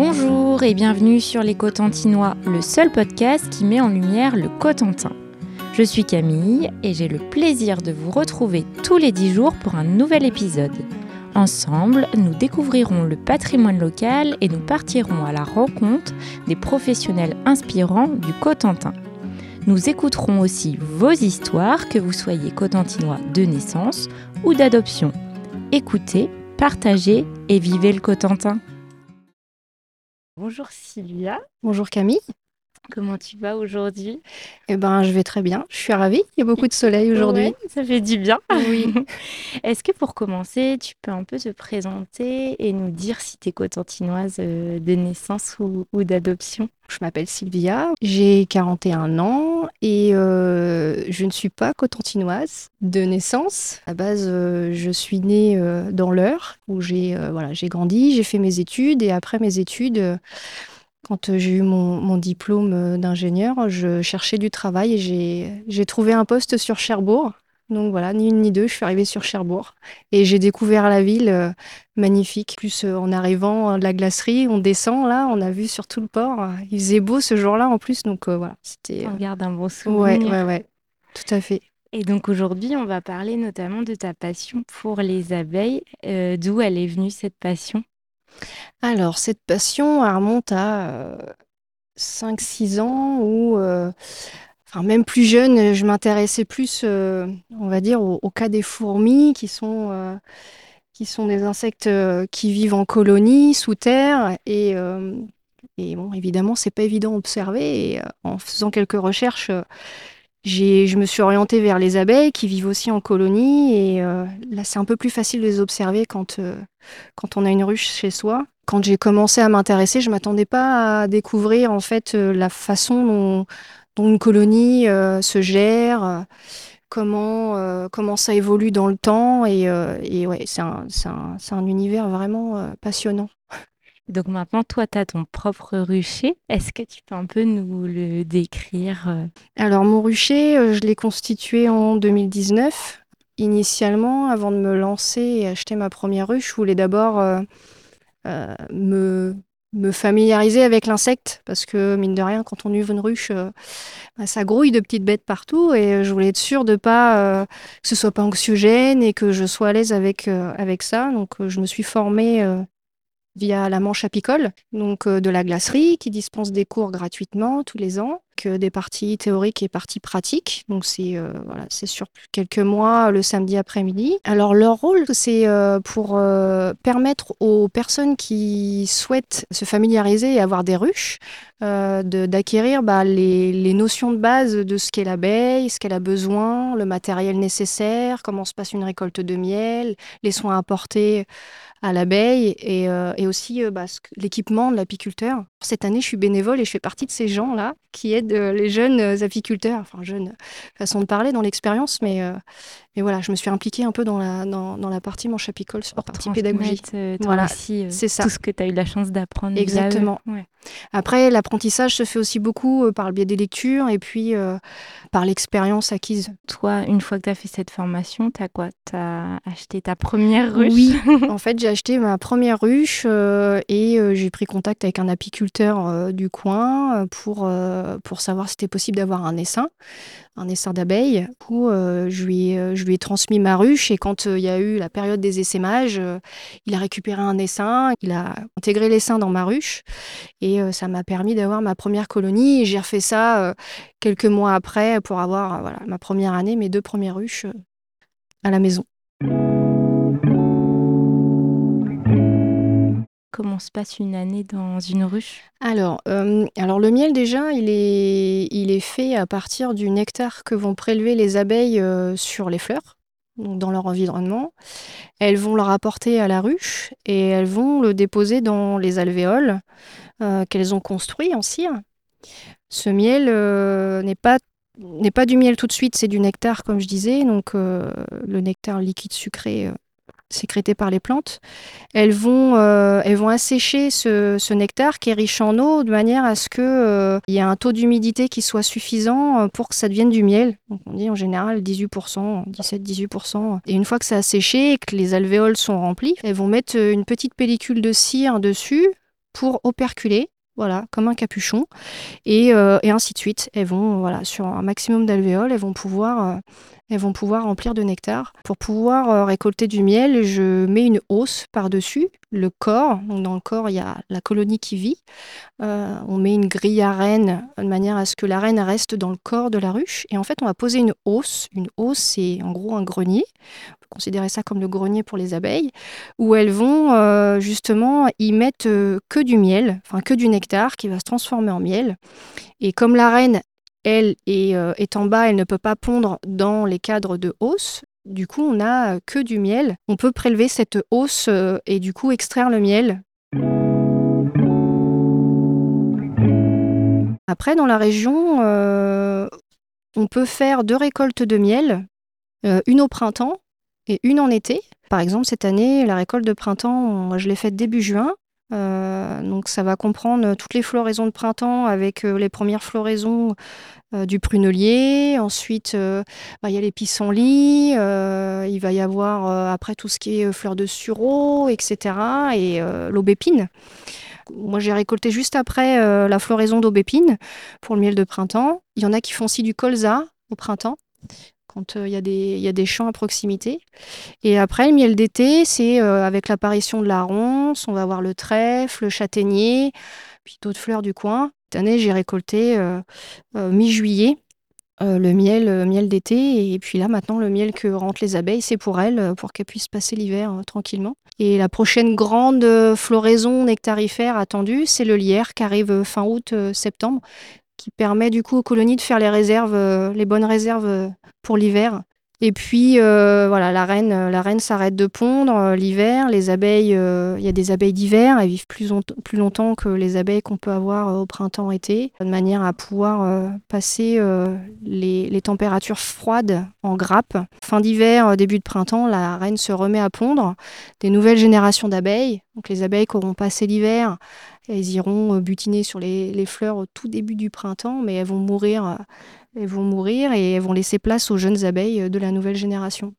Bonjour et bienvenue sur Les Cotentinois, le seul podcast qui met en lumière le Cotentin. Je suis Camille et j'ai le plaisir de vous retrouver tous les 10 jours pour un nouvel épisode. Ensemble, nous découvrirons le patrimoine local et nous partirons à la rencontre des professionnels inspirants du Cotentin. Nous écouterons aussi vos histoires, que vous soyez cotentinois de naissance ou d'adoption. Écoutez, partagez et vivez le Cotentin. Bonjour Sylvia. Bonjour Camille. Comment tu vas aujourd'hui? Eh ben, je vais très bien. Je suis ravie. Il y a beaucoup de soleil aujourd'hui. ça fait du bien. Oui. Est-ce que pour commencer, tu peux un peu te présenter et nous dire si tu es cotentinoise euh, de naissance ou, d'adoption? Je m'appelle Sylvia, j'ai 41 ans et euh, je ne suis pas cotentinoise de naissance. À base, euh, je suis née dans l'Eure où j'ai voilà, j'ai grandi, j'ai fait mes études et après mes études quand euh, j'ai eu mon, diplôme euh, d'ingénieur, je cherchais du travail et j'ai trouvé un poste sur Cherbourg. Donc voilà, ni une ni deux, je suis arrivée sur Cherbourg et j'ai découvert la ville euh, magnifique. Plus en arrivant de la glacerie, on descend là, on a vu sur tout le port. Il faisait beau ce jour-là en plus, donc voilà, c'était. On garde un bon souvenir. Ouais, ouais, ouais, tout à fait. Et donc aujourd'hui, on va parler notamment de ta passion pour les abeilles. D'où elle est venue cette passion? Alors, cette passion, remonte à 5-6 ans où, enfin, même plus jeune, je m'intéressais plus, on va dire, au, cas des fourmis qui sont, qui sont des insectes qui vivent en colonie sous terre. Et, et bon, évidemment, c'est pas évident à observer. Et en faisant quelques recherches, je me suis orientée vers les abeilles qui vivent aussi en colonie et euh, là c'est un peu plus facile de les observer quand, euh, quand on a une ruche chez soi. Quand j'ai commencé à m'intéresser, je m'attendais pas à découvrir en fait euh, la façon dont, une colonie se gère, comment, comment ça évolue dans le temps et, et ouais, c'est un, un, un, univers vraiment passionnant. Donc maintenant, toi, tu as ton propre rucher. Est-ce que tu peux un peu nous le décrire euh? Alors, mon rucher, euh, je l'ai constitué en 2019. Initialement, avant de me lancer et acheter ma première ruche, je voulais d'abord euh, me, familiariser avec l'insecte, parce que mine de rien, quand on ouvre une ruche, bah, ça grouille de petites bêtes partout, et je voulais être sûre de pas que ce soit pas anxiogène et que je sois à l'aise avec, avec ça. Donc, je me suis formée via la Manche apicole, donc euh, de la glacerie, qui dispense des cours gratuitement tous les ans, que des parties théoriques et parties pratiques. Donc c'est euh, voilà, c'est sur quelques mois le samedi après-midi. Alors leur rôle, c'est euh, pour permettre aux personnes qui souhaitent se familiariser et avoir des ruches d'acquérir bah, les, notions de base de ce qu'est l'abeille, ce qu'elle a besoin, le matériel nécessaire, comment se passe une récolte de miel, les soins apportés à l'abeille et, euh, aussi euh, bah, l'équipement de l'apiculteur. Cette année, je suis bénévole et je fais partie de ces gens-là qui aident euh, les jeunes apiculteurs, enfin jeunes façon de parler dans l'expérience, mais, mais voilà, je me suis impliquée un peu dans la, dans, dans la partie manche apicole, sur la partie pédagogique. voilà, c'est ça. Tout ce que tu as eu la chance d'apprendre. Exactement. Après, l'apprentissage se fait aussi beaucoup par le biais des lectures et puis par l'expérience acquise. Toi, une fois que tu as fait cette formation, tu as quoi? Tu as acheté ta première ruche? Oui, en fait, j'ai acheté ma première ruche euh, et euh, j'ai pris contact avec un apiculteur euh, du coin pour, pour savoir si c'était possible d'avoir un essaim un essaim d'abeilles où euh, je, lui ai, euh, je lui ai transmis ma ruche et quand euh, il y a eu la période des essaimages, il a récupéré un essaim, il a intégré l'essaim dans ma ruche et ça m'a permis d'avoir ma première colonie j'ai refait ça quelques mois après pour avoir voilà, ma première année, mes deux premières ruches à la maison. Comment se passe une année dans une ruche? Alors, euh, alors, le miel déjà, il est, il est fait à partir du nectar que vont prélever les abeilles euh, sur les fleurs, donc dans leur environnement. Elles vont le rapporter à la ruche et elles vont le déposer dans les alvéoles euh, qu'elles ont construits en cire. Ce miel n'est pas n'est pas du miel tout de suite, c'est du nectar comme je disais, donc le nectar liquide sucré sécrétées par les plantes, elles vont, euh, elles vont assécher ce, nectar qui est riche en eau de manière à ce qu'il euh, y ait un taux d'humidité qui soit suffisant euh, pour que ça devienne du miel. Donc on dit en général 18%, 17-18%. Et une fois que ça a séché et que les alvéoles sont remplies, elles vont mettre une petite pellicule de cire dessus pour operculer voilà, comme un capuchon, et, et, ainsi de suite. Elles vont, voilà, sur un maximum d'alvéoles, elles vont pouvoir, elles vont pouvoir remplir de nectar. Pour pouvoir euh, récolter du miel, je mets une hausse par-dessus le corps. Donc dans le corps, il y a la colonie qui vit. on met une grille à reine de manière à ce que la reine reste dans le corps de la ruche. Et en fait, on va poser une hausse. Une hausse, c'est en gros un grenier considérer ça comme le grenier pour les abeilles, où elles vont euh, justement y mettre euh, que du miel, enfin que du nectar qui va se transformer en miel. Et comme la reine, elle, euh, est en bas, elle ne peut pas pondre dans les cadres de hausse, du coup, on n'a que du miel. On peut prélever cette hausse et du coup extraire le miel. Après, dans la région, on peut faire deux récoltes de miel, une au printemps et une en été. Par exemple, cette année, la récolte de printemps, je l'ai faite début juin. Euh, donc ça va comprendre toutes les floraisons de printemps avec euh, les premières floraisons euh, du prunelier. Ensuite, bah, il y a les pissenlits. il va y avoir après tout ce qui est fleurs de sureau, etc. Et l'aubépine. Moi, j'ai récolté juste après la floraison d'aubépine pour le miel de printemps. Il y en a qui font aussi du colza au printemps euh, il y, a des champs à proximité. Et après, le miel d'été, c'est euh, avec l'apparition de la ronce, on va avoir le trèfle, le châtaignier, puis d'autres fleurs du coin. Cette année, j'ai récolté euh, mi-juillet le miel, miel d'été. Et puis là, maintenant, le miel que rentrent les abeilles, c'est pour elles, pour qu'elles puissent passer l'hiver tranquillement. Et la prochaine grande floraison nectarifère attendue, c'est le lierre qui arrive fin août-septembre qui permet du coup aux colonies de faire les réserves, euh, les bonnes réserves euh, pour l'hiver. Et puis euh, voilà, la reine, la reine s'arrête de pondre l'hiver. Les abeilles, il y a des abeilles d'hiver, elles vivent plus, longtemps que les abeilles qu'on peut avoir au printemps-été, de manière à pouvoir passer les, les, températures froides en grappe. Fin d'hiver, début de printemps, la reine se remet à pondre. Des nouvelles générations d'abeilles, donc les abeilles qui auront passé l'hiver, elles iront euh, butiner sur les, fleurs au tout début du printemps, mais elles vont mourir, euh, elles vont mourir et elles vont laisser place aux jeunes abeilles euh, de la nouvelle génération.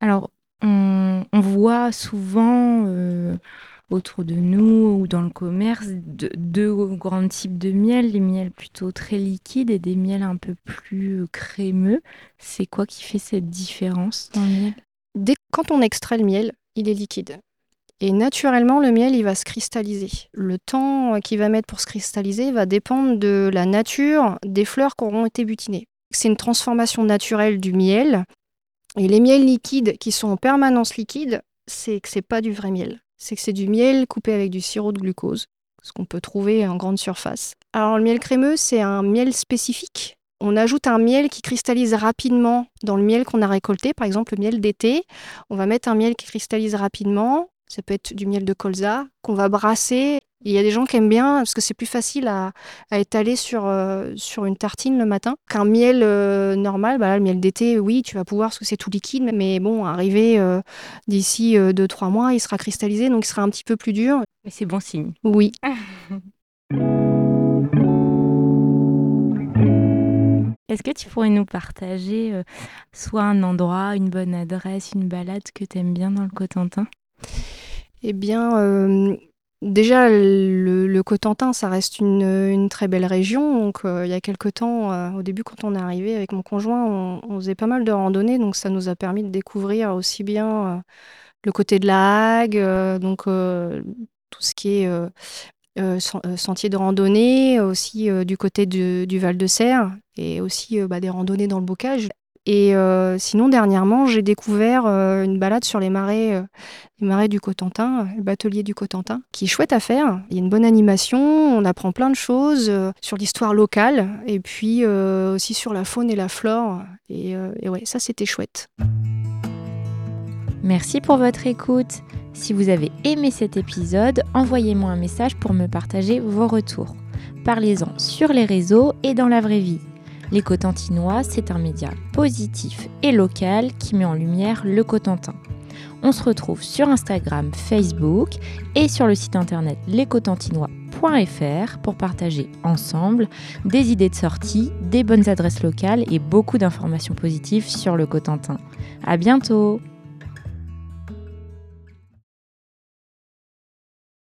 Alors, on, voit souvent autour de nous ou dans le commerce deux grands types de miel, les miels plutôt très liquides et des miels un peu plus crémeux. C'est quoi qui fait cette différence dans le miel? Dès quand on extrait le miel, il est liquide. Et naturellement, le miel, il va se cristalliser. Le temps qu'il va mettre pour se cristalliser va dépendre de la nature des fleurs qui auront été butinées. C'est une transformation naturelle du miel. Et les miels liquides qui sont en permanence liquides, c'est que c'est pas du vrai miel. C'est que c'est du miel coupé avec du sirop de glucose, ce qu'on peut trouver en grande surface. Alors le miel crémeux, c'est un miel spécifique on ajoute un miel qui cristallise rapidement dans le miel qu'on a récolté, par exemple le miel d'été. On va mettre un miel qui cristallise rapidement. Ça peut être du miel de colza qu'on va brasser. Il y a des gens qui aiment bien parce que c'est plus facile à, étaler sur, euh, sur une tartine le matin qu'un miel euh, normal. Bah le miel d'été, oui, tu vas pouvoir parce que c'est tout liquide, mais bon, arrivé euh, d'ici 2-3 mois, il sera cristallisé, donc il sera un petit peu plus dur. Mais c'est bon signe. Oui. Est-ce que tu pourrais nous partager soit un endroit, une bonne adresse, une balade que tu aimes bien dans le Cotentin? Eh bien, euh, déjà, le, Cotentin, ça reste une, très belle région. Donc, euh, il y a quelques temps, au début, quand on est arrivé avec mon conjoint, on, faisait pas mal de randonnées. Donc, ça nous a permis de découvrir aussi bien le côté de la Hague, donc tout ce qui est euh, euh, sentiers de randonnée, aussi euh, du côté du Val de Serre et aussi bah, des randonnées dans le bocage. Et sinon, dernièrement, j'ai découvert une balade sur les marais, les marais du Cotentin, le batelier du Cotentin, qui est chouette à faire. Il y a une bonne animation, on apprend plein de choses sur l'histoire locale et puis aussi sur la faune et la flore. Et, et ouais, ça c'était chouette. Merci pour votre écoute. Si vous avez aimé cet épisode, envoyez-moi un message pour me partager vos retours. Parlez-en sur les réseaux et dans la vraie vie. Les Cotentinois, c'est un média positif et local qui met en lumière le Cotentin. On se retrouve sur Instagram, Facebook et sur le site internet lescotentinois.fr pour partager ensemble des idées de sortie, des bonnes adresses locales et beaucoup d'informations positives sur le Cotentin. À bientôt!